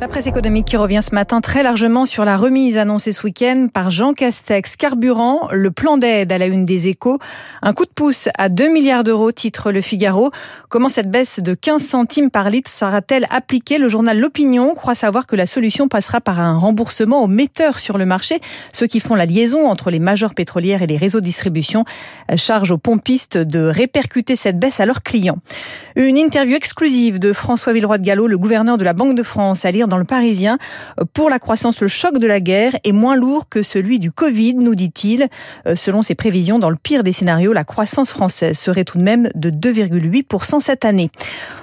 La presse économique qui revient ce matin très largement sur la remise annoncée ce week-end par Jean Castex. Carburant, le plan d'aide à la une des échos. Un coup de pouce à 2 milliards d'euros, titre Le Figaro. Comment cette baisse de 15 centimes par litre sera-t-elle appliquée? Le journal L'Opinion croit savoir que la solution passera par un remboursement aux metteurs sur le marché, ceux qui font la liaison entre les majors pétrolières et les réseaux de distribution. Charge aux pompistes de répercuter cette baisse à leurs clients. Une interview exclusive de François Villeroy de Gallo, le gouverneur de la Banque de France, à lire dans le Parisien. Pour la croissance, le choc de la guerre est moins lourd que celui du Covid, nous dit-il. Euh, selon ses prévisions, dans le pire des scénarios, la croissance française serait tout de même de 2,8% cette année.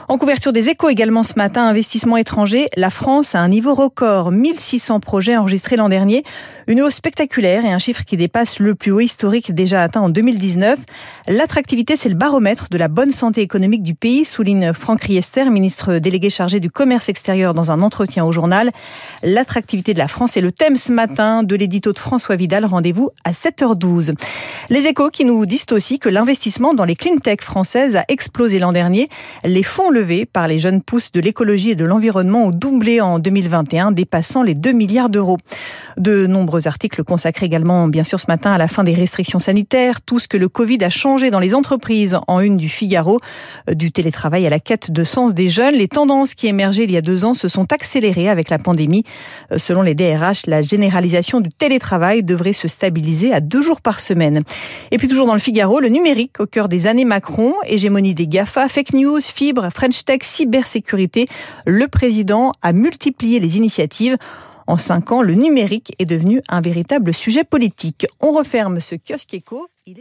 En couverture des échos également ce matin, investissement étranger, la France a un niveau record, 1600 projets enregistrés l'an dernier, une hausse spectaculaire et un chiffre qui dépasse le plus haut historique déjà atteint en 2019. L'attractivité, c'est le baromètre de la bonne santé économique du pays, souligne Franck Riester, ministre délégué chargé du commerce extérieur dans un entretien au journal. L'attractivité de la France est le thème ce matin de l'édito de François Vidal. Rendez-vous à 7h12. Les échos qui nous disent aussi que l'investissement dans les clean tech françaises a explosé l'an dernier. Les fonds par les jeunes pousses de l'écologie et de l'environnement ont doublé en 2021, dépassant les 2 milliards d'euros. De nombreux articles consacrés également, bien sûr, ce matin à la fin des restrictions sanitaires, tout ce que le Covid a changé dans les entreprises en une du Figaro, euh, du télétravail à la quête de sens des jeunes. Les tendances qui émergeaient il y a deux ans se sont accélérées avec la pandémie. Euh, selon les DRH, la généralisation du télétravail devrait se stabiliser à deux jours par semaine. Et puis toujours dans le Figaro, le numérique au cœur des années Macron, hégémonie des GAFA, fake news, fibres, French Tech, cybersécurité. Le président a multiplié les initiatives. En cinq ans, le numérique est devenu un véritable sujet politique. On referme ce kiosque éco. Il